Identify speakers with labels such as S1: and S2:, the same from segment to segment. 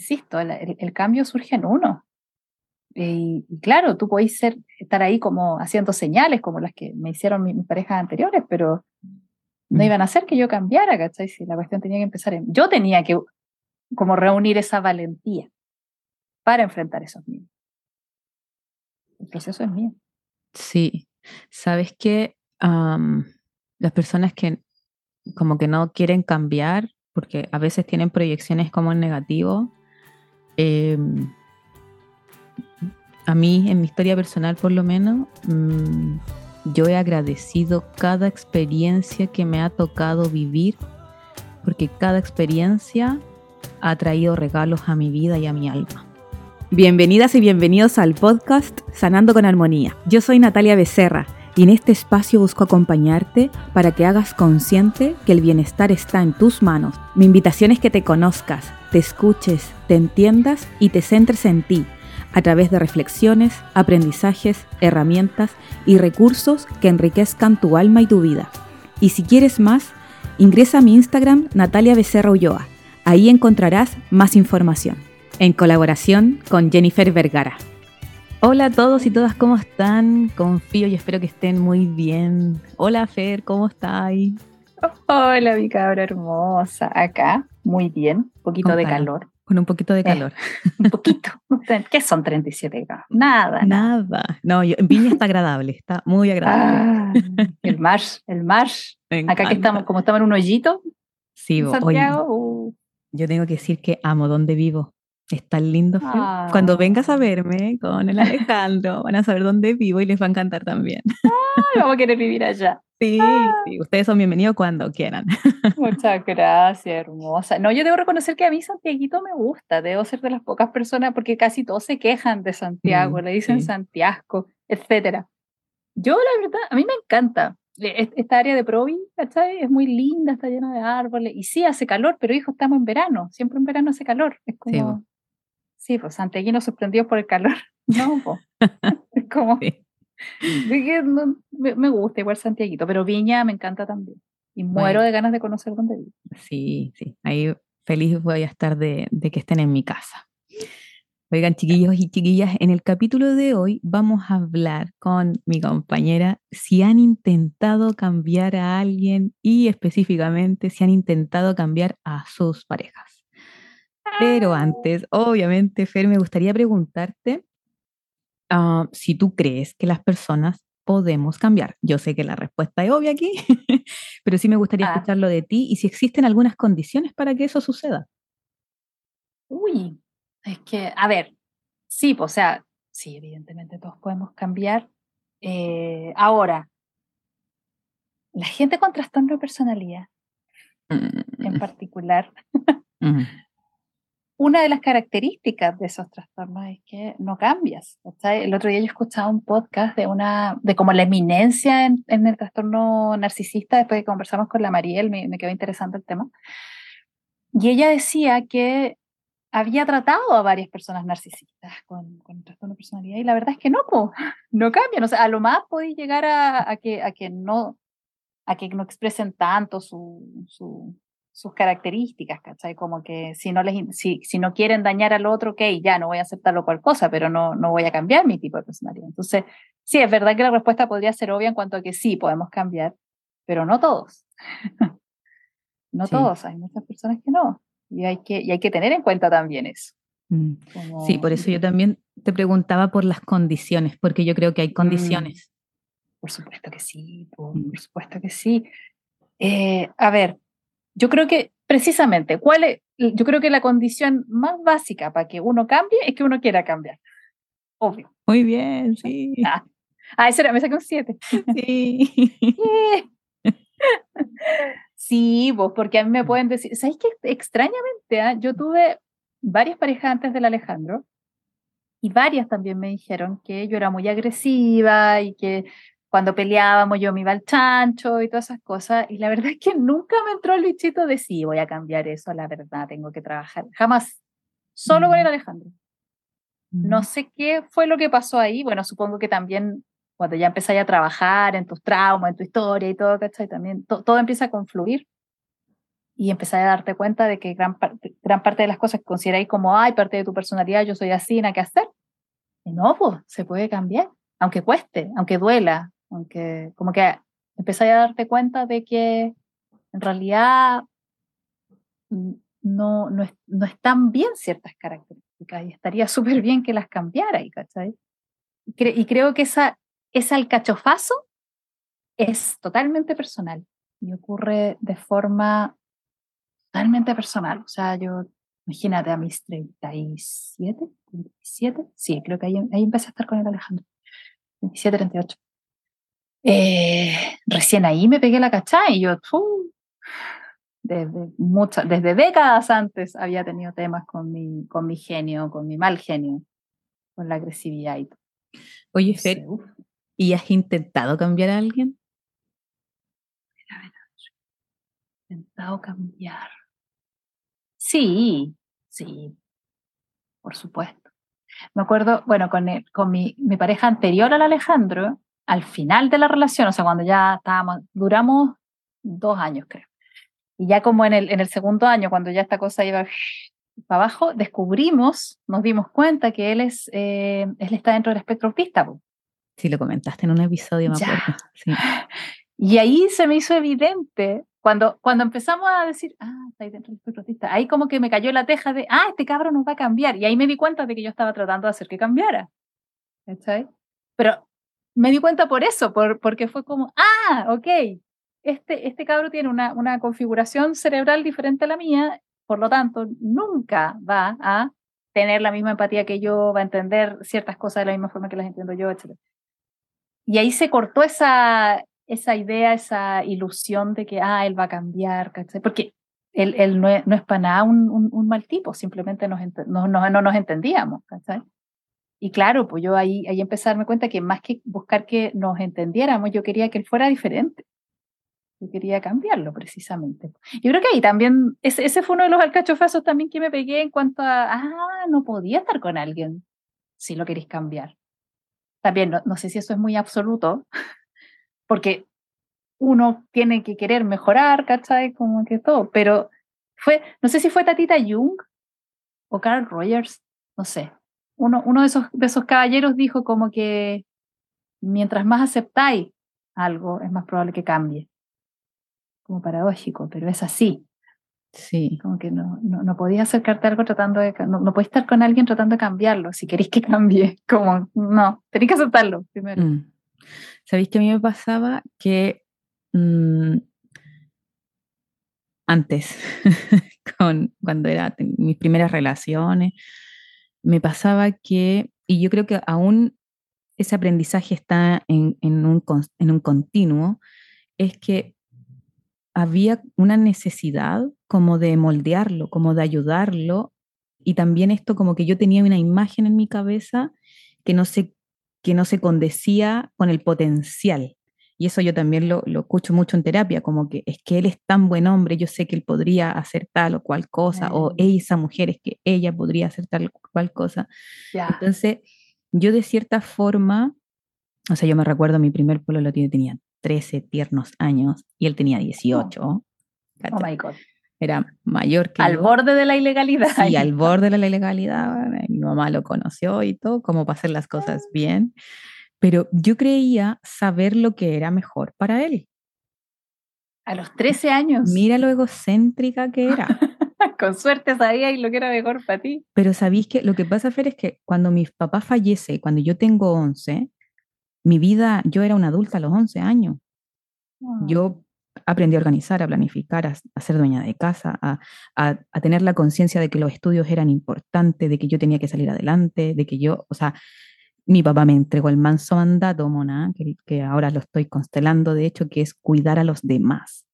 S1: insisto, el, cambio surge en uno. Y, claro, tú podés ser, estar ahí como haciendo señales como las que me hicieron mis, parejas anteriores, pero no mm. iban a hacer que yo cambiara, ¿cachai? Si la cuestión tenía que empezar en... Yo tenía que como reunir esa valentía para enfrentar esos miedos. El proceso es mío.
S2: Sí, sabes que las personas que como que no quieren cambiar, porque a veces tienen proyecciones como en negativo, a mí, en mi historia personal por lo menos, mm, yo he agradecido cada experiencia que me ha tocado vivir, porque cada experiencia ha traído regalos a mi vida y a mi alma. Bienvenidas y bienvenidos al podcast Sanando con Armonía. Yo soy Natalia Becerra y en este espacio busco acompañarte para que hagas consciente que el bienestar está en tus manos. Mi invitación es que te conozcas, te escuches, te entiendas y te centres en ti a través de reflexiones, aprendizajes, herramientas y recursos que enriquezcan tu alma y tu vida. Y si quieres más, ingresa a mi Instagram Natalia Becerra Ulloa. Ahí encontrarás más información en colaboración con Jennifer Vergara. Hola a todos y todas, ¿cómo están? Confío y espero que estén muy bien. Hola Fer, ¿cómo estáis?
S1: Hola mi cabra hermosa, acá, muy bien, un poquito de calor.
S2: Con un poquito de eh, calor.
S1: un poquito. ¿Qué son 37 grados? Nada.
S2: Nada. No, en Viña está agradable, está muy agradable.
S1: Ah, el mar, el mar. Acá que estamos, como estamos en un hoyito.
S2: Sí, Santiago. Uh. Yo tengo que decir que amo donde vivo. Es tan lindo. Cuando vengas a ah. verme con el Alejandro, van a saber dónde vivo y les va a encantar también.
S1: vamos a querer vivir allá.
S2: Sí, sí, ustedes son bienvenidos cuando quieran.
S1: Muchas gracias, hermosa. No, yo debo reconocer que a mí Santiaguito me gusta, debo ser de las pocas personas, porque casi todos se quejan de Santiago, mm, le dicen Santiago, etcétera. Yo, la verdad, a mí me encanta. Esta área de Provi, ¿cachai? Es muy linda, está llena de árboles. Y sí, hace calor, pero hijo, estamos en verano. Siempre en verano hace calor. Es como... Sí, pues santiaguinos sorprendidos por el calor. No, pues. es como. me, gusta igual Santiaguito, pero Viña me encanta también. Y muero de ganas de conocer dónde vive.
S2: Sí, sí. Ahí feliz voy a estar de, de que estén en mi casa. Oigan, chiquillos y chiquillas, en el capítulo de hoy vamos a hablar con mi compañera si han intentado cambiar a alguien y específicamente si han intentado cambiar a sus parejas. Pero antes, obviamente, Fer, me gustaría preguntarte ah, si tú crees que las personas podemos cambiar. Yo sé que la respuesta es obvia aquí, pero sí me gustaría ah. escucharlo de ti y si existen algunas condiciones para que eso suceda.
S1: Uy, es que, a ver, sí, o sea, sí, evidentemente todos podemos cambiar. Eh, ahora, la gente con trastorno de personalidad, en mm. Una de las características de esos trastornos es que no cambias. El otro día yo escuchaba un podcast de una, de como la eminencia en, el trastorno narcisista, después de que conversamos con la Mariel, me, quedó interesante el tema. Y ella decía que había tratado a varias personas narcisistas con, trastorno de personalidad y la verdad es que no, no cambian. O sea, a lo más podéis llegar a, que, a, que no, a que no expresen tanto su, su, sus características, ¿cachai? Como que si no, les, si, si no quieren dañar al otro, ok, ya no voy a aceptarlo cual cosa, pero no, no voy a cambiar mi tipo de personalidad. Entonces, sí, es verdad que la respuesta podría ser obvia en cuanto a que sí, podemos cambiar, pero no todos. no todos, hay muchas personas que no. Y hay que, y hay que tener en cuenta también eso.
S2: Mm. Sí, por eso yo también te preguntaba por las condiciones, porque yo creo que hay mm. condiciones.
S1: Por supuesto que sí, por, mm. supuesto que sí. Eh, a ver, yo creo que precisamente, ¿cuál es? Yo creo que la condición más básica para que uno cambie es que uno quiera cambiar. Obvio.
S2: Muy bien, sí.
S1: Ah, ah eso era, me saqué un 7.
S2: Sí.
S1: sí, vos, porque a mí me pueden decir, ¿sabes qué? Extrañamente, ah, yo tuve varias parejas antes del Alejandro y varias también me dijeron que yo era muy agresiva y que cuando peleábamos yo me iba al chancho y todas esas cosas, y la verdad es que nunca me entró el bichito de sí, voy a cambiar eso, la verdad, tengo que trabajar. Jamás, solo con el mm. Alejandro. No mm. sé qué fue lo que pasó ahí, bueno, supongo que también cuando ya empezáis a trabajar en tus traumas, en tu historia y todo, ¿cachai? También todo empieza a confluir. y empezar a darte cuenta de que gran, gran parte de las cosas que consideráis como, ay, parte de tu personalidad, yo soy así, nada que hacer. Y no, pues, se puede cambiar, aunque cueste, aunque duela, aunque como que empezáis a darte cuenta de que en realidad no, no, no están bien ciertas características y estaría súper bien que las cambiara, ¿cachai? Y, creo que esa, ese alcachofazo es totalmente personal y ocurre de forma totalmente personal. O sea, yo, imagínate, a mis 37, 37, sí, creo que ahí, ahí empecé a estar con el Alejandro, 27, 38. Eh, recién ahí me pegué la cachá y yo, desde, muchas, desde décadas antes había tenido temas con mi, con mi genio, con mi mal genio, con la agresividad y todo.
S2: Oye, Fer, ¿y has intentado cambiar a alguien?
S1: A ver, intentado cambiar. Sí, sí, por supuesto. Me acuerdo, bueno, con, con mi, mi pareja anterior al Alejandro, al final de la relación, o sea, cuando ya estábamos, duramos dos años, creo. Y ya como en el, en el segundo año, cuando ya esta cosa iba para abajo, descubrimos, nos dimos cuenta que él, es, eh, él está dentro del espectro autista.
S2: Sí, lo comentaste en un episodio, me acuerdo.
S1: Y ahí se me hizo evidente, cuando, cuando empezamos a decir, ah, está ahí dentro del espectro autista, ahí como que me cayó la teja de, ah, este cabrón nos va a cambiar. Y ahí me di cuenta de que yo estaba tratando de hacer que cambiara. ¿Está Pero me di cuenta por eso, por, porque fue como, ah, ok, este, este cabro tiene una, una configuración cerebral diferente a la mía, por lo tanto, nunca va a tener la misma empatía que yo, va a entender ciertas cosas de la misma forma que las entiendo yo, etc. Y ahí se cortó esa, esa idea, esa ilusión de que, ah, él va a cambiar, ¿cachai? Porque él, él no, es, no, es, para nada un, un, mal tipo, simplemente nos no, no, no, nos entendíamos, ¿cachai? Y claro, pues yo ahí, ahí empecé a darme cuenta que más que buscar que nos entendiéramos, yo quería que él fuera diferente. Yo quería cambiarlo precisamente. Yo creo que ahí también, ese, ese fue uno de los alcachofazos también que me pegué en cuanto a, ah, no podía estar con alguien si lo queréis cambiar. También, no, no sé si eso es muy absoluto, porque uno tiene que querer mejorar, ¿cachai? Como que todo, pero fue, no sé si fue Tatita Jung o Carl Rogers, no sé. Uno, uno de, esos, de esos caballeros dijo como que mientras más aceptáis algo, es más probable que cambie como paradójico, pero es así.
S2: Sí.
S1: Como que no, no, no podías acercarte a algo tratando de, no, no podés estar con alguien tratando de cambiarlo, si queréis que cambie, como, no, tenéis que aceptarlo primero. Mm.
S2: ¿Sabéis que a mí me pasaba que mm, antes, con, cuando era mis primeras relaciones, me pasaba que, y yo creo que aún ese aprendizaje está en, un, en un continuo, es que había una necesidad como de moldearlo, como de ayudarlo, y también esto como que yo tenía una imagen en mi cabeza que no se, que no se condecía con el potencial. Y eso yo también lo, lo, escucho mucho en terapia, como que es que él es tan buen hombre, yo sé que él podría hacer tal o cual cosa, o esa mujer es que ella podría hacer tal o cual cosa. Entonces, yo de cierta forma, o sea, yo me recuerdo mi primer pueblo lo tenía 13 tiernos años y él tenía 18. Oh,
S1: my God.
S2: Era mayor que
S1: Al borde de la ilegalidad.
S2: Sí, al borde de la ilegalidad. Mi mamá lo conoció y todo, como para hacer las cosas ah. bien. Pero yo creía saber lo que era mejor para él.
S1: A los 13 años.
S2: Mira lo egocéntrica que era.
S1: Con suerte sabía y lo que era mejor para ti.
S2: Pero sabéis que lo que pasa, Fer, es que cuando mi papá fallece, cuando yo tengo 11, mi vida, yo era una adulta a los 11 años. Yo aprendí a organizar, a planificar, a, ser dueña de casa, a, tener la conciencia de que los estudios eran importantes, de que yo tenía que salir adelante, de que yo, o sea, mi papá me entregó el manso mandato, Mona, que, que ahora lo estoy constelando, de hecho, que es cuidar a los demás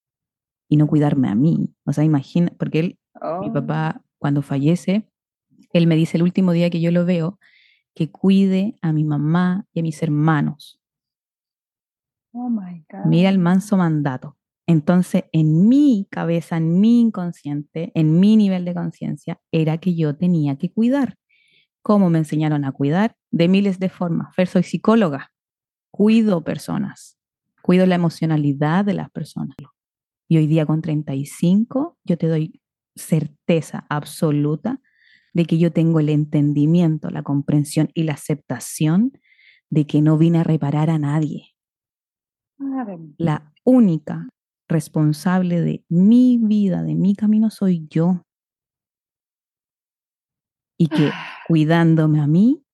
S2: y no cuidarme a mí. O sea, imagina, porque él, mi oh. papá, cuando fallece, él me dice el último día que yo lo veo, que cuide a mi mamá y a mis hermanos.
S1: Oh my God.
S2: Mira el manso mandato. Entonces, en mi cabeza, en mi inconsciente, en mi nivel de conciencia, era que yo tenía que cuidar. ¿Cómo me enseñaron a cuidar? De miles de formas. Fer, soy psicóloga. Cuido personas. Cuido la emocionalidad de las personas. Y hoy día con 35, yo te doy certeza absoluta de que yo tengo el entendimiento, la comprensión y la aceptación de que no vine a reparar a nadie. La única responsable de mi vida, de mi camino, soy yo. Y que cuidándome a mí,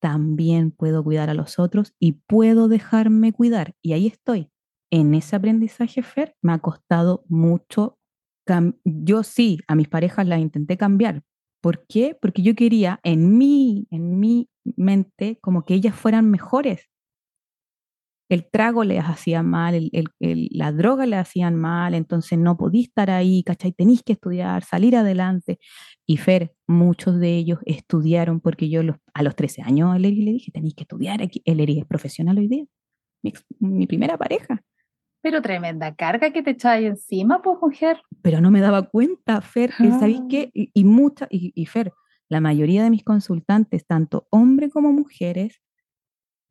S2: también puedo cuidar a los otros y puedo dejarme cuidar. Y ahí estoy. En ese aprendizaje, Fer, me ha costado mucho. Yo sí, a mis parejas las intenté cambiar. ¿Por qué? Porque yo quería en mí, en mi mente, como que ellas fueran mejores el trago les hacía mal, la droga le hacían mal, entonces no podía estar ahí, ¿cachai? Tenéis que estudiar, salir adelante. Y Fer, muchos de ellos estudiaron porque yo a los 13 años a Leri le dije, tenéis que estudiar, Leri es profesional hoy día, mi, primera pareja.
S1: Pero tremenda carga que te echáis encima, pues mujer.
S2: Pero no me daba cuenta, Fer, ¿sabéis qué? Ah. Y, mucha, y Fer, la mayoría de mis consultantes, tanto hombres como mujeres,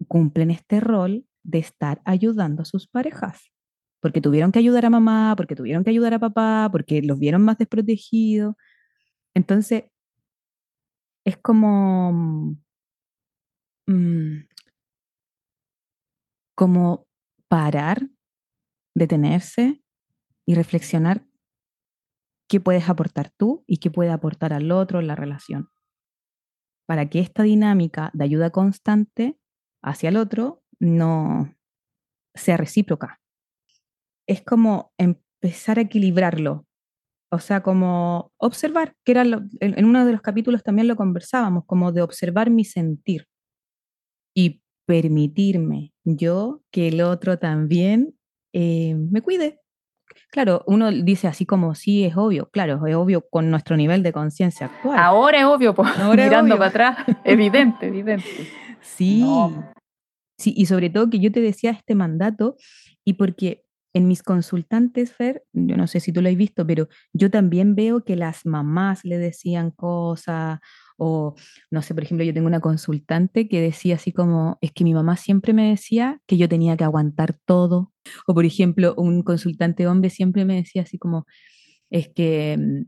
S2: cumplen este rol de estar ayudando a sus parejas. Porque tuvieron que ayudar a mamá, porque tuvieron que ayudar a papá, porque los vieron más desprotegidos. Entonces, es como, mm, como parar, detenerse y reflexionar qué puedes aportar tú y qué puede aportar al otro en la relación. Para que esta dinámica de ayuda constante hacia el otro no sea recíproca. Es como empezar a equilibrarlo, o sea, como observar, que era en uno de los capítulos también lo conversábamos, como de observar mi sentir y permitirme yo que el otro también eh, me cuide. Claro, uno dice así como sí, es obvio, claro, es obvio con nuestro nivel de conciencia actual.
S1: Ahora es obvio, pues, mirando para atrás, evidente, evidente.
S2: Sí, Sí, y sobre todo que yo te decía este mandato y porque en mis consultantes, Fer, yo no sé si tú lo has visto, pero yo también veo que las mamás le decían cosas o, no sé, por ejemplo, yo tengo una consultante que decía así como, es que mi mamá siempre me decía que yo tenía que aguantar todo. O, por ejemplo, un consultante hombre siempre me decía así como, es que mm,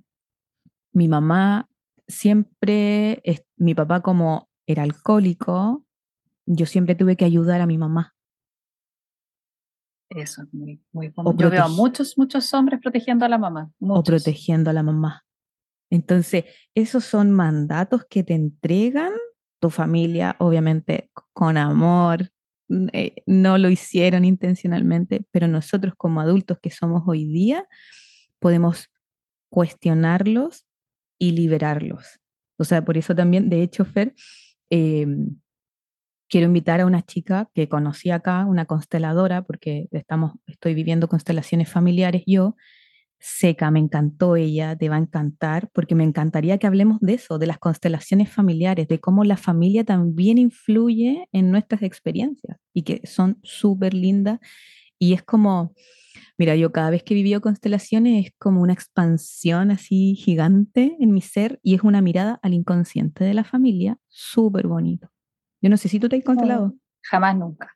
S2: mi mamá siempre, mi papá como era alcohólico, yo siempre tuve que ayudar a mi mamá.
S1: Eso es muy, muy Yo veo a muchos, muchos hombres protegiendo a la mamá.
S2: O protegiendo a la mamá. Entonces, esos son mandatos que te entregan tu familia, obviamente con amor. Eh, no lo hicieron intencionalmente, pero nosotros como adultos que somos hoy día, podemos cuestionarlos y liberarlos. O sea, por eso también, de hecho, Fer, eh, quiero invitar a una chica que conocí acá, una consteladora, porque estamos, estoy viviendo constelaciones familiares yo. Seca, me encantó ella, te va a encantar, porque me encantaría que hablemos de eso, de las constelaciones familiares, de cómo la familia también influye en nuestras experiencias y que son súper lindas. Y es como, mira, yo cada vez que he vivido constelaciones es como una expansión así gigante en mi ser y es una mirada al inconsciente de la familia, súper bonito. Yo no sé si tú te has constelado.
S1: jamás, nunca.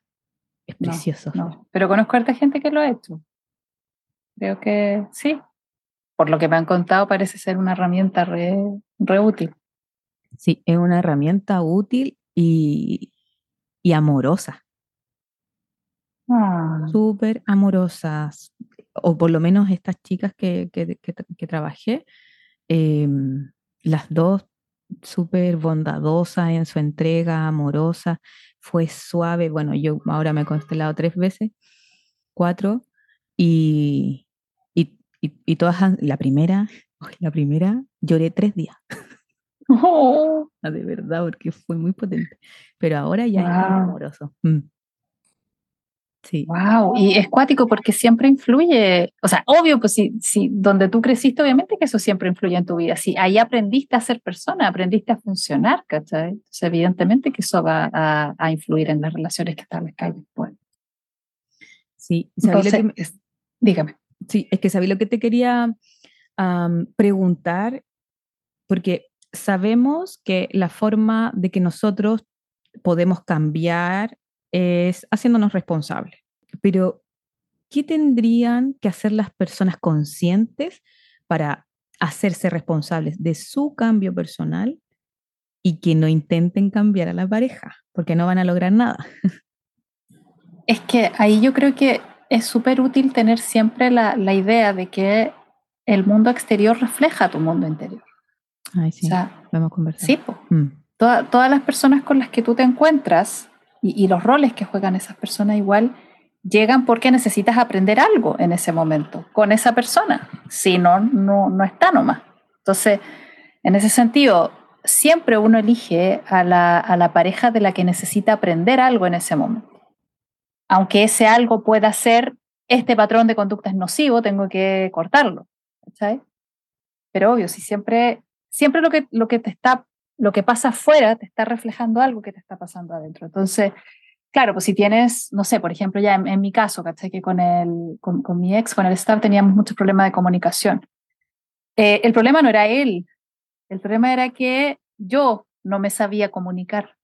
S2: Es precioso.
S1: No, pero conozco a harta gente que lo ha hecho. Creo que sí. Por lo que me han contado, parece ser una herramienta re, útil.
S2: Sí, es una herramienta útil y, y amorosa. Ah. Súper amorosas. O por lo menos estas chicas que, que, trabajé, em, las dos súper bondadosa en su entrega, amorosa, fue suave. Bueno, yo ahora me he constelado tres veces, cuatro, y, y, todas, la primera, la primera, lloré tres días. Oh. De verdad, porque fue muy potente. Pero ahora ya es amoroso. Mm.
S1: Sí. Wow, y es cuático porque siempre influye, o sea, obvio, pues si, si donde tú creciste, obviamente que eso siempre influye en tu vida. Si ahí aprendiste a ser persona, aprendiste a funcionar, ¿cachai? Entonces, evidentemente que eso va a, influir en las relaciones que establezcáis después.
S2: Sí, Entonces,
S1: dígame.
S2: Sí, es que sabía lo que te quería preguntar, porque sabemos que la forma de que nosotros podemos cambiar es haciéndonos responsables. Pero ¿qué tendrían que hacer las personas conscientes para hacerse responsables de su cambio personal y que no intenten cambiar a la pareja? Porque no van a lograr nada.
S1: Es que ahí yo creo que es súper útil tener siempre la, la, idea de que el mundo exterior refleja tu mundo interior.
S2: Ay, sí, vamos a conversar.
S1: Sí, mm. todas las personas con las que tú te encuentras y, los roles que juegan esas personas igual llegan porque necesitas aprender algo en ese momento con esa persona. Si no, no, no está nomás. Entonces, en ese sentido, siempre uno elige a la, a la pareja de la que necesita aprender algo en ese momento aunque ese algo pueda ser, este patrón de conducta es nocivo, tengo que cortarlo. ¿sabes? Pero obvio, si siempre, siempre lo que, lo que te está, lo que pasa afuera te está reflejando algo que te está pasando adentro. Entonces, claro, pues si tienes, no sé, por ejemplo, ya en, mi caso, ¿cachai? Que con, el, con, con, mi ex, con el staff, teníamos muchos problemas de comunicación. Eh, el problema no era él, el problema era que yo no me sabía comunicar.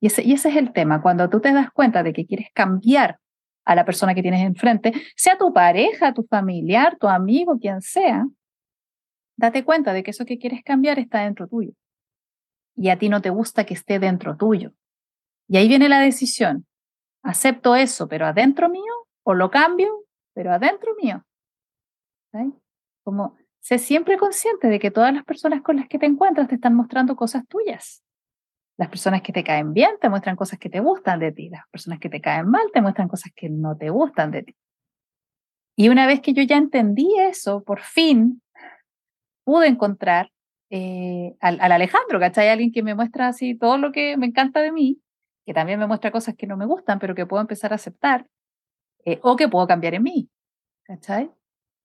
S1: Y ese, y ese es el tema, cuando tú te das cuenta de que quieres cambiar a la persona que tienes enfrente, sea tu pareja, tu familiar, tu amigo, quien sea, date cuenta de que eso que quieres cambiar está dentro tuyo. Y a ti no te gusta que esté dentro tuyo. Y ahí viene la decisión. ¿Acepto eso, pero adentro mío? ¿O lo cambio, pero adentro mío? Como sé siempre consciente de que todas las personas con las que te encuentras te están mostrando cosas tuyas. Las personas que te caen bien te muestran cosas que te gustan de ti, las personas que te caen mal te muestran cosas que no te gustan de ti. Y una vez que yo ya entendí eso, por fin pude encontrar eh, al, Alejandro, ¿cachai? Alguien que me muestra así todo lo que me encanta de mí, que también me muestra cosas que no me gustan, pero que puedo empezar a aceptar, eh, o que puedo cambiar en mí, ¿cachai?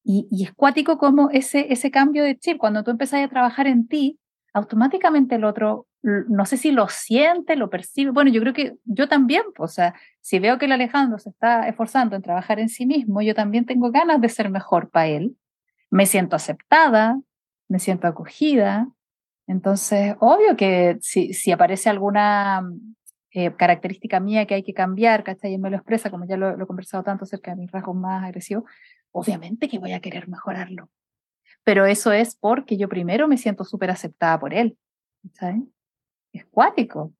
S1: Y, y es cuático como ese, ese cambio de chip, cuando tú empezás a trabajar en ti, automáticamente el otro no sé si lo siente, lo percibe. Bueno, yo creo que yo también, o sea, si veo que el Alejandro se está esforzando en trabajar en sí mismo, yo también tengo ganas de ser mejor para él. Me siento aceptada, me siento acogida. Entonces, obvio que si, si aparece alguna eh, característica mía que hay que cambiar, ¿cachai? Y me lo expresa, como ya lo, lo he conversado tanto acerca de mis rasgos más agresivos, obviamente que voy a querer mejorarlo. Pero eso es porque yo primero me siento súper aceptada por él. ¿sabes? es cuático.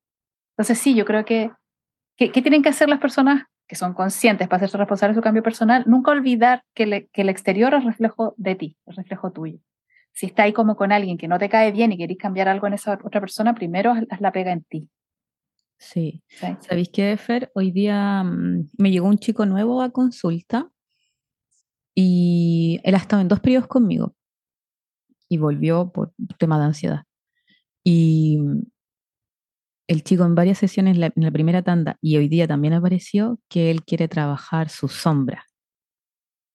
S1: Entonces sí, yo creo que, ¿qué tienen que hacer las personas que son conscientes para hacerse responsables de su cambio personal? Nunca olvidar que, que el exterior es reflejo de ti, es reflejo tuyo. Si está ahí como con alguien que no te cae bien y querés cambiar algo en esa otra persona, primero haz la pega en ti.
S2: Sí. ¿Sabéis qué, Fer? Hoy día mm, me llegó un chico nuevo a consulta y él ha estado en dos periodos conmigo y volvió por tema de ansiedad. Y el chico en varias sesiones en la primera tanda y hoy día también apareció que él quiere trabajar su sombra.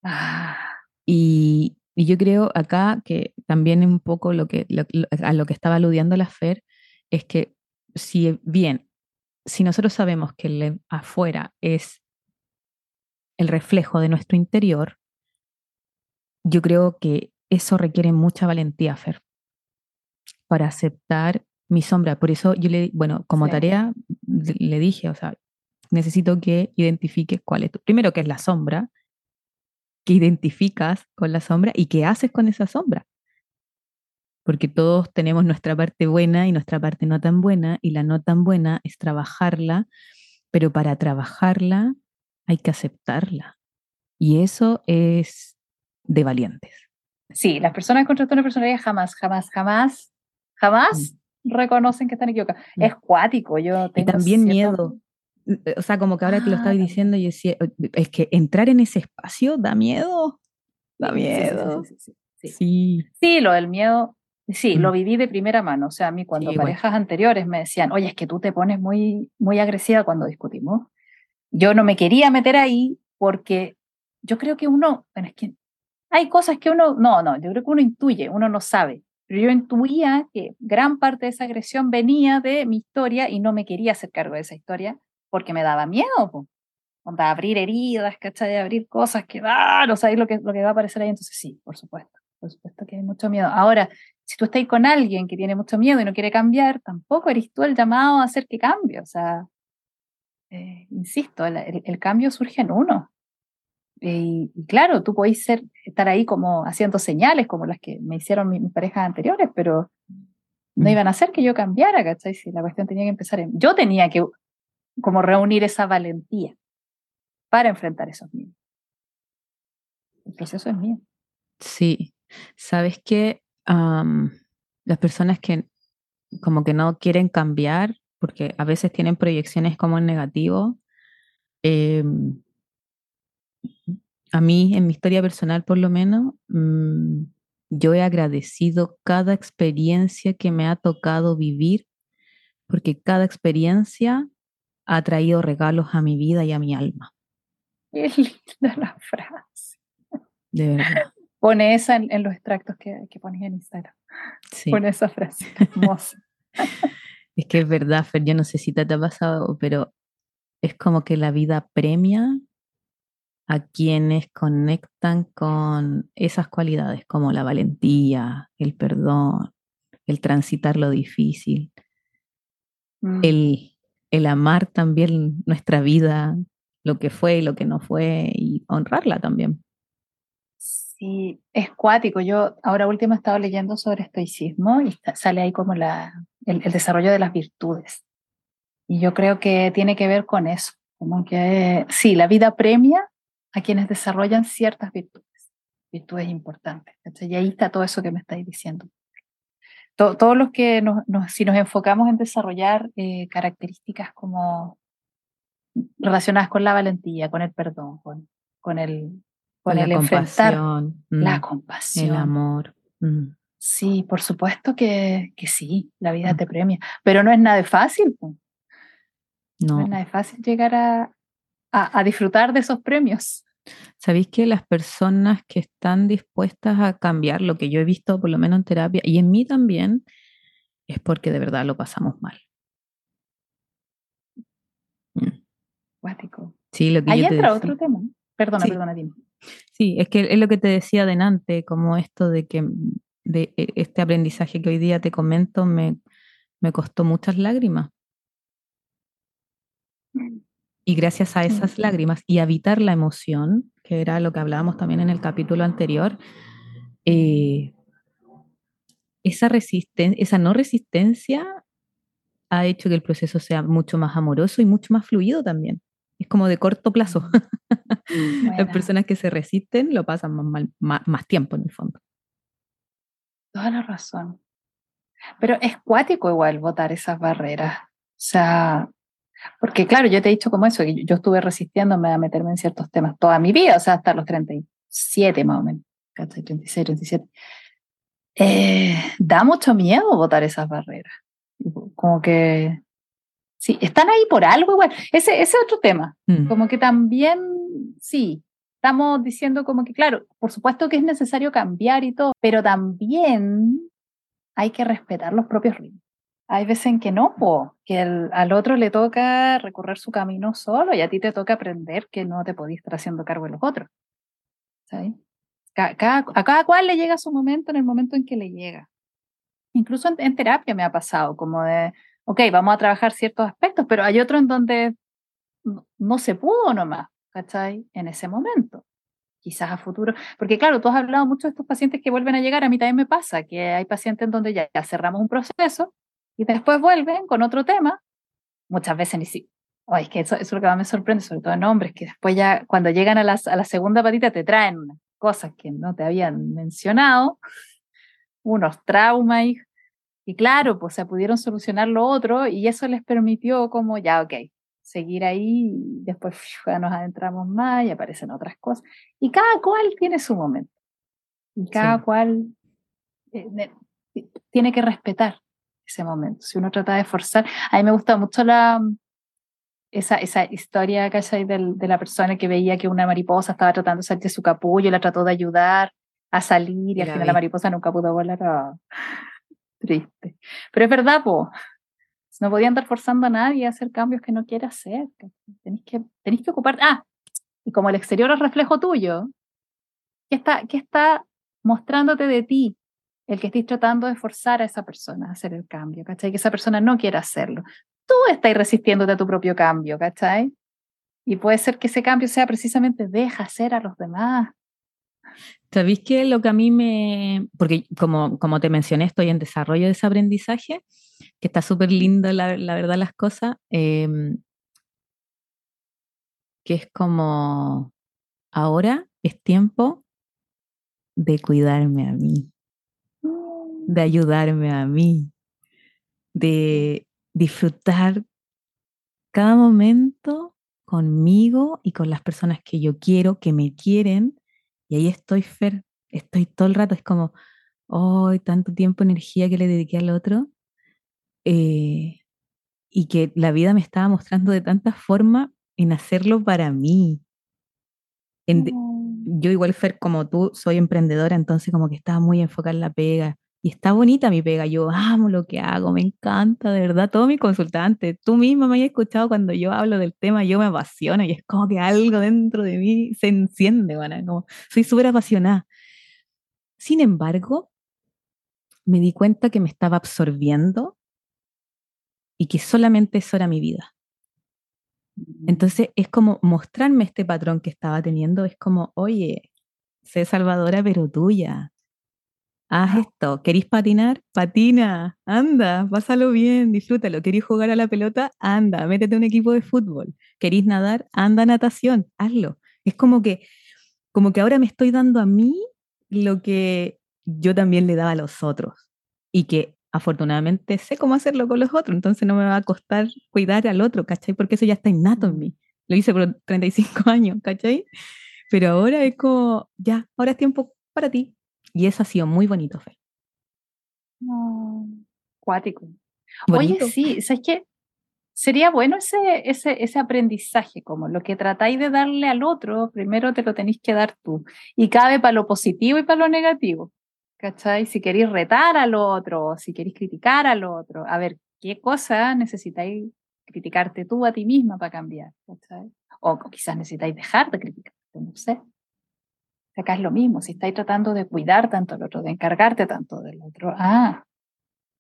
S2: Ah. Y, yo creo acá que también un poco lo que, a lo que estaba aludiendo la Fer es que si bien, si nosotros sabemos que el afuera es el reflejo de nuestro interior, yo creo que eso requiere mucha valentía, Fer, para aceptar mi sombra. Por eso yo le, bueno, como tarea le dije, o sea, necesito que identifiques cuál es tu, primero qué es la sombra, que identificas con la sombra y qué haces con esa sombra. Porque todos tenemos nuestra parte buena y nuestra parte no tan buena, y la no tan buena es trabajarla, pero para trabajarla hay que aceptarla. Y eso es de valientes.
S1: Sí, las personas con trastorno de personalidad jamás, jamás, jamás, jamás mm reconocen que están equivocados. Mm. Es cuático, yo
S2: tengo Y también miedo. Eh, o sea, como que ahora te lo ah, diciendo, y decía, es que entrar en ese espacio da miedo. Da miedo.
S1: Sí, sí, lo del miedo, sí, lo mm. viví de primera mano. O sea, a mí cuando parejas anteriores me decían, oye, es que tú te pones muy, muy agresiva cuando discutimos. Yo no me quería meter ahí porque yo creo que uno, bueno, es que hay cosas que uno, no, no, yo creo que uno intuye, uno no sabe. Pero yo intuía que gran parte de esa agresión venía de mi historia y no me quería hacer cargo de esa historia porque me daba miedo. a abrir heridas, ¿cachai? Abrir cosas que, ah, no sabéis lo que, lo que va a aparecer ahí. Entonces, sí, por supuesto. Por supuesto que hay mucho miedo. Ahora, si tú estás con alguien que tiene mucho miedo y no quiere cambiar, tampoco eres tú el llamado a hacer que cambie. O sea, eh, insisto, el, el, cambio surge en uno. Y, claro, tú podéis ser, estar ahí como haciendo señales como las que me hicieron mis, parejas anteriores, pero no mm. iban a hacer que yo cambiara, ¿cachai? Si la cuestión tenía que empezar en... Yo tenía que como reunir esa valentía para enfrentar esos miedos. El proceso es mío.
S2: Sí, sabes que las personas que como que no quieren cambiar, porque a veces tienen proyecciones como en negativo, em, a mí, en mi historia personal por lo menos, mm, yo he agradecido cada experiencia que me ha tocado vivir, porque cada experiencia ha traído regalos a mi vida y a mi alma.
S1: Qué linda la frase.
S2: De verdad.
S1: Pone esa en, los extractos que, que, pones en Instagram. Sí. Pone esa frase. Hermosa.
S2: es que es verdad, Fer, yo no sé si te ha pasado, pero es como que la vida premia a quienes conectan con esas cualidades como la valentía, el perdón, el transitar lo difícil, mm. el, el amar también nuestra vida, lo que fue y lo que no fue, y honrarla también.
S1: Sí, es cuático. Yo ahora último he estado leyendo sobre estoicismo y sale ahí como la, el, desarrollo de las virtudes. Y yo creo que tiene que ver con eso, como que sí, la vida premia a quienes desarrollan ciertas virtudes, virtudes importantes. Y ahí está todo eso que me estáis diciendo. Todos los que, nos, si nos enfocamos en desarrollar eh, características como relacionadas con la valentía, con el perdón, con, con el con, el enfrentar la mm, compasión.
S2: El amor. Mm.
S1: Sí, por supuesto que, que, sí, la vida mm. te premia, pero no es nada fácil. No. no es nada fácil llegar a, a, disfrutar de esos premios.
S2: ¿Sabéis que las personas que están dispuestas a cambiar lo que yo he visto, por lo menos en terapia, y en mí también, es porque de verdad lo pasamos mal?
S1: Cuático.
S2: Sí, lo que
S1: Ahí entra otro tema. Perdona, perdona, dime.
S2: Sí, es que es lo que te decía delante, como esto de que de e, este aprendizaje que hoy día te comento me, me costó muchas lágrimas. Y gracias a esas lágrimas y evitar la emoción, que era lo que hablábamos también en el capítulo anterior, eh, esa, esa no resistencia ha hecho que el proceso sea mucho más amoroso y mucho más fluido también es como de corto plazo. Mm, Las personas que se resisten lo pasan más, más, tiempo en el fondo.
S1: Toda la razón. Pero es cuático igual votar esas barreras. O sea, porque claro, yo te he dicho como eso, que yo estuve resistiéndome a meterme en ciertos temas toda mi vida, o sea, hasta los 37 más o menos, 36, 37. Eh, da mucho miedo votar esas barreras. Como que Sí, están ahí por algo igual. Ese, es otro tema. Mm. Como que también, sí, estamos diciendo como que, claro, por supuesto que es necesario cambiar y todo, pero también hay que respetar los propios ritmos. Hay veces en que no, que al otro le toca recorrer su camino solo y a ti te toca aprender que no te podís estar haciendo cargo de los otros. ¿sabes? a cada cual le llega su momento en el momento en que le llega. Incluso en terapia me ha pasado, como de, ok, vamos a trabajar ciertos aspectos, pero hay otro en donde no, se pudo nomás, ¿cachai? En ese momento. Quizás a futuro, porque claro, tú has hablado mucho de estos pacientes que vuelven a llegar, a mí también me pasa que hay pacientes en donde ya, cerramos un proceso y después vuelven con otro tema, muchas veces ni siquiera. Oh, es que eso, es lo que más me sorprende, sobre todo en hombres, que después ya cuando llegan a, las, a la segunda patita te traen cosas que no te habían mencionado, unos traumas, y claro, pues se pudieron solucionar lo otro y eso les permitió como ya, ok, seguir ahí y después ya nos adentramos más y aparecen otras cosas. Y cada cual tiene su momento. Y cada cual eh, tiene que respetar ese momento. Si uno trata de forzar, a mí me gusta mucho la, esa, esa historia ¿cachai? De, de la persona que veía que una mariposa estaba tratando de salir de su capullo y la trató de ayudar a salir y al final la mariposa nunca pudo volar. Oh triste. Pero es verdad, po. No podía andar forzando a nadie a hacer cambios que no quiere hacer. Tenéis que, tenéis que ocupar. Ah, y como el exterior es reflejo tuyo, ¿qué está, qué está mostrándote de ti? El que estés tratando de forzar a esa persona a hacer el cambio, ¿cachai? Que esa persona no quiera hacerlo. Tú estás resistiéndote a tu propio cambio, ¿cachai? Y puede ser que ese cambio sea precisamente deja ser a los demás.
S2: ¿Sabéis que lo que a mí me... Porque como, como te mencioné, estoy en desarrollo de ese aprendizaje, que está súper lindo, la, verdad, las cosas, eh, que es como, ahora es tiempo de cuidarme a mí, de ayudarme a mí, de disfrutar cada momento conmigo y con las personas que yo quiero, que me quieren. Y ahí estoy, Fer, estoy todo el rato, es como, hoy tanto tiempo, energía que le dediqué al otro. Eh, y que la vida me estaba mostrando de tanta forma en hacerlo para mí. En
S1: Mm.
S2: yo igual, Fer, como tú, soy emprendedora, entonces como que estaba muy enfocada en la pega. Y está bonita mi pega, yo amo lo que hago, me encanta, de verdad, todo mi consultante, tú misma me has escuchado cuando yo hablo del tema, yo me apasiono y es como que algo dentro de mí se enciende, bueno, como soy súper apasionada. Sin embargo, me di cuenta que me estaba absorbiendo y que solamente eso era mi vida. Entonces es como mostrarme este patrón que estaba teniendo, es como, oye, sé salvadora pero tuya. Haz esto, ¿querís patinar? Patina, anda, pásalo bien, disfrútalo. ¿Querís jugar a la pelota? Anda, métete a un equipo de fútbol. ¿Querís nadar? Anda a natación, hazlo. Es como que, como que ahora me estoy dando a mí lo que yo también le daba a los otros y que afortunadamente sé cómo hacerlo con los otros, entonces no me va a costar cuidar al otro, ¿cachai? Porque eso ya está innato en mí. Lo hice por 35 años, ¿cachai? Pero ahora es como, ya, ahora es tiempo para ti. Y eso ha sido muy bonito, Fe.
S1: No. Cuático.
S2: Bonito.
S1: Oye, sí, ¿sabes qué? Sería bueno ese, ese, ese aprendizaje, como lo que tratáis de darle al otro, primero te lo tenéis que dar tú. Y cabe para lo positivo y para lo negativo. ¿Cachai? Si queréis retar al otro, si queréis criticar al otro, a ver, ¿qué cosa necesitáis criticarte tú a ti misma para cambiar? ¿Cachai? O quizás necesitáis dejar de criticarte, no sé. Acá es lo mismo, si estáis tratando de cuidar tanto al otro, de encargarte tanto del otro, ah,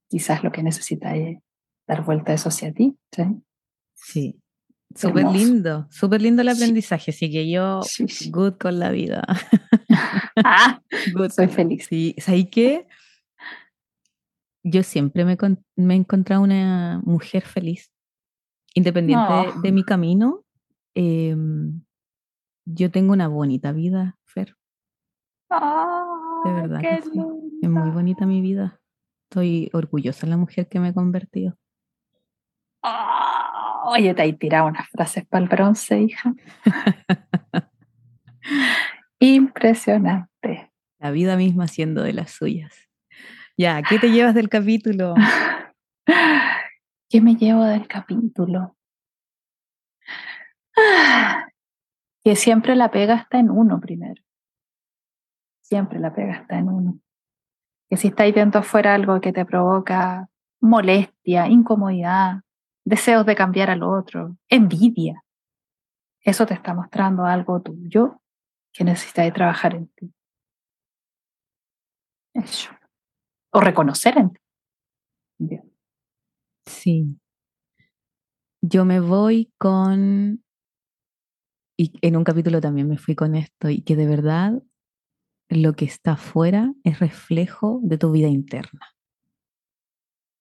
S1: quizás lo que necesitáis es dar vuelta eso hacia ti. ¿sí?
S2: Sí, súper lindo, súper lindo el aprendizaje, así que yo,
S1: Sí, sí.
S2: good con la vida.
S1: Ah,
S2: Good.
S1: soy feliz.
S2: Sí, ¿sabes qué? Yo siempre me, me he encontrado una mujer feliz, independiente de,
S1: Oh.
S2: de mi camino. em, yo tengo una bonita vida, De verdad
S1: qué
S2: que sí.
S1: linda.
S2: Es muy bonita mi vida. Estoy orgullosa de la mujer que me he convertido.
S1: Ah, oye, te hay tirado unas frases para el bronce, hija. Impresionante.
S2: La vida misma siendo de las suyas. Ya, ¿qué te llevas del capítulo?
S1: ¿Qué me llevo del capítulo? Ah, Que siempre la pega está en uno primero. Siempre la pega está en uno. Que si estáis viendo afuera algo que te provoca molestia, incomodidad, deseos de cambiar al otro, envidia, eso te está mostrando algo tuyo que necesitáis trabajar en ti. Eso. O reconocer en ti. Bien.
S2: Sí. Yo me voy con, y en un capítulo también me fui con esto, y que de verdad lo que está afuera es reflejo de tu vida interna,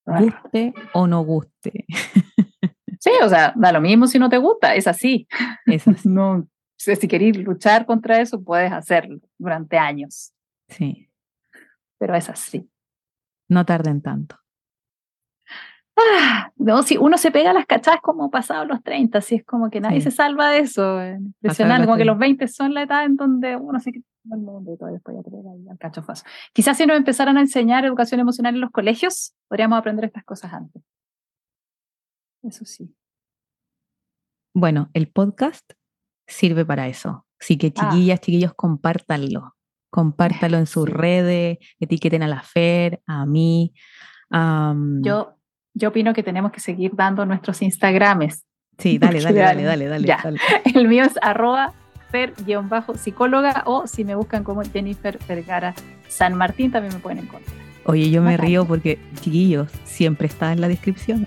S2: guste o no guste.
S1: Sí, o sea, da lo mismo si no te gusta, es así.
S2: Es así.
S1: No, si si queréis luchar contra eso, puedes hacerlo durante años,
S2: Sí,
S1: pero es así.
S2: no tarden tanto.
S1: Ah, no, si uno se pega las cachadas como pasados los 30, así es como que nadie
S2: Sí.
S1: se salva de eso. eh, Impresionante, como que
S2: 30.
S1: los 20 son la edad en donde uno se quita el mundo y todo, y después ya te pega ahí al cachofazo. Quizás si nos empezaran a enseñar educación emocional en los colegios, podríamos aprender estas cosas antes. Eso sí.
S2: Bueno, el podcast sirve para eso. Así que
S1: Ah.
S2: chiquillas, chiquillos, compártanlo. Compártalo en sus
S1: Sí.
S2: redes, etiqueten a la Fer, a mí. am,
S1: Yo, yo opino que tenemos que seguir dando nuestros Instagrames.
S2: Sí, dale, dale, dale,
S1: dale,
S2: dale, dale, dale.
S1: El mío es arroba fer-psicóloga o si me buscan como Jennifer Vergara San Martín también me pueden encontrar.
S2: Oye, yo me río porque, chiquillos, siempre está en la descripción.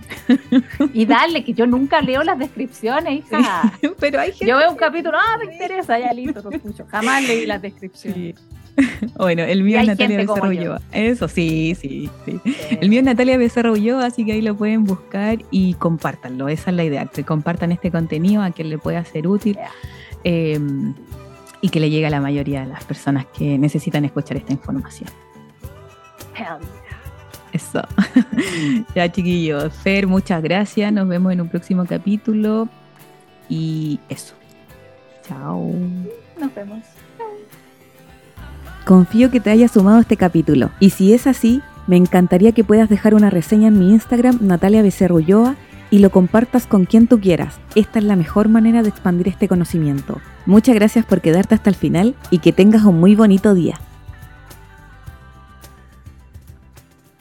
S1: Y dale, que yo nunca leo las descripciones, hija.
S2: Pero hay gente...
S1: Yo veo un capítulo, ah, me interesa, ya listo, lo escucho. Jamás leí las descripciones.
S2: Bueno, el mío es Natalia Becerra. Ulloa. Eso, sí, sí, sí. El mío es Natalia Becerra Ulloa, así que ahí lo pueden buscar y compártanlo. Esa es la idea, que compartan este contenido a quien le pueda ser útil
S1: Yeah.
S2: Eh, y que le llegue a la mayoría de las personas que necesitan escuchar esta información.
S1: Hell
S2: Eso. ya, chiquillos. Fer, muchas gracias. Nos vemos en un próximo capítulo. Y eso. Chao.
S1: Nos vemos.
S3: Confío que te haya sumado este capítulo. Y si es así, me encantaría que puedas dejar una reseña en mi Instagram, Natalia Becerra Ulloa, y lo compartas con quien tú quieras. Esta es la mejor manera de expandir este conocimiento. Muchas gracias por quedarte hasta el final y que tengas un muy bonito día.